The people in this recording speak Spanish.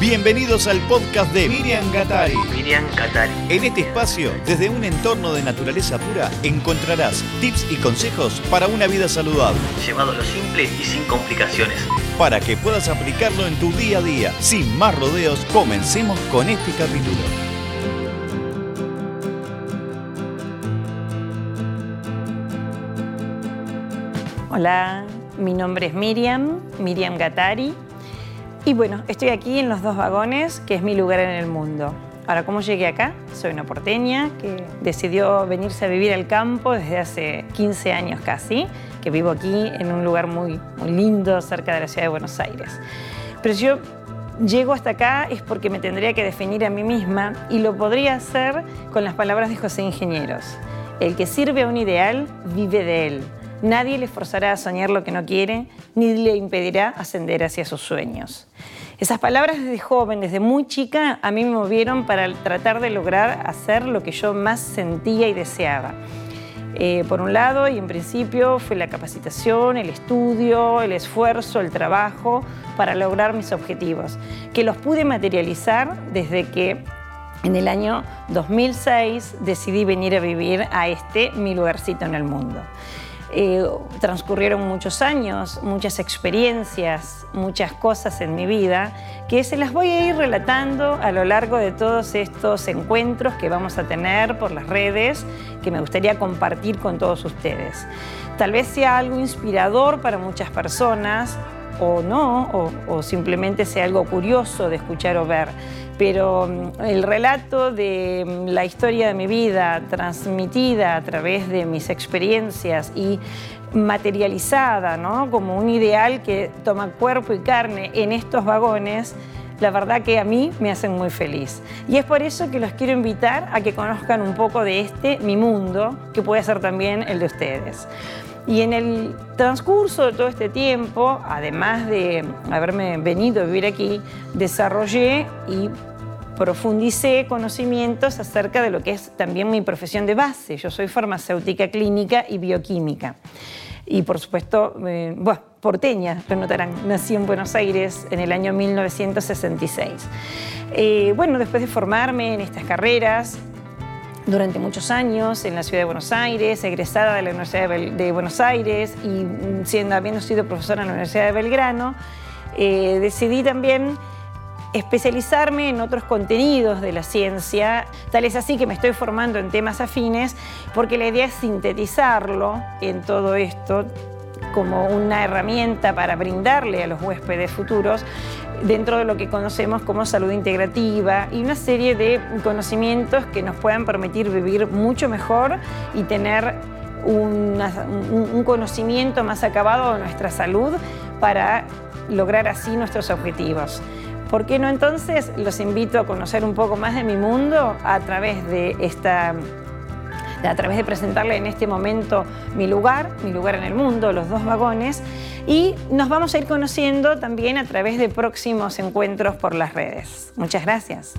Bienvenidos al podcast de Miriam Gatari. Miriam Catari. En este espacio, desde un entorno de naturaleza pura, encontrarás tips y consejos para una vida saludable, Llevado a lo simple y sin complicaciones. para que puedas aplicarlo en tu día a día. Sin más rodeos, comencemos con este capítulo. Hola, mi nombre es Miriam, Miriam Gatari. Y bueno, estoy aquí en los dos vagones, que es mi lugar en el mundo. Ahora, ¿cómo llegué acá? Soy una porteña que decidió venirse a vivir al campo desde hace 15 años casi, que vivo aquí en un lugar muy, muy lindo cerca de la ciudad de Buenos Aires. Pero yo llego hasta acá es porque me tendría que definir a mí misma y lo podría hacer con las palabras de José Ingenieros. El que sirve a un ideal vive de él. Nadie le forzará a soñar lo que no quiere, ni le impedirá ascender hacia sus sueños. Esas palabras desde joven, desde muy chica, a mí me movieron para tratar de lograr hacer lo que yo más sentía y deseaba. Eh, por un lado, y en principio, fue la capacitación, el estudio, el esfuerzo, el trabajo para lograr mis objetivos, que los pude materializar desde que en el año 2006 decidí venir a vivir a este mi lugarcito en el mundo. Eh, transcurrieron muchos años, muchas experiencias, muchas cosas en mi vida que se las voy a ir relatando a lo largo de todos estos encuentros que vamos a tener por las redes, que me gustaría compartir con todos ustedes. Tal vez sea algo inspirador para muchas personas o no, o, o simplemente sea algo curioso de escuchar o ver pero mm, el relato de mm, la historia de mi vida transmitida a través de mis experiencias y materializada ¿no? como un ideal que toma cuerpo y carne en estos vagones, la verdad que a mí me hacen muy feliz. Y es por eso que los quiero invitar a que conozcan un poco de este, mi mundo, que puede ser también el de ustedes. Y en el transcurso de todo este tiempo, además de haberme venido a vivir aquí, desarrollé y profundicé conocimientos acerca de lo que es también mi profesión de base. Yo soy farmacéutica clínica y bioquímica. Y por supuesto, eh, bueno, porteña, lo notarán, nací en Buenos Aires en el año 1966. Eh, bueno, después de formarme en estas carreras, durante muchos años en la ciudad de Buenos Aires, egresada de la Universidad de, Buenos Aires y mm, siendo, habiendo sido profesora en la Universidad de Belgrano, eh, decidí también especializarme en otros contenidos de la ciencia. Tal es así que me estoy formando en temas afines porque la idea es sintetizarlo en todo esto como una herramienta para brindarle a los huéspedes futuros dentro de lo que conocemos como salud integrativa y una serie de conocimientos que nos puedan permitir vivir mucho mejor y tener un conocimiento más acabado de nuestra salud para lograr así nuestros objetivos. ¿Por qué no entonces los invito a conocer un poco más de mi mundo a través de esta a través de presentarle en este momento mi lugar, mi lugar en el mundo, los dos vagones, y nos vamos a ir conociendo también a través de próximos encuentros por las redes. Muchas gracias.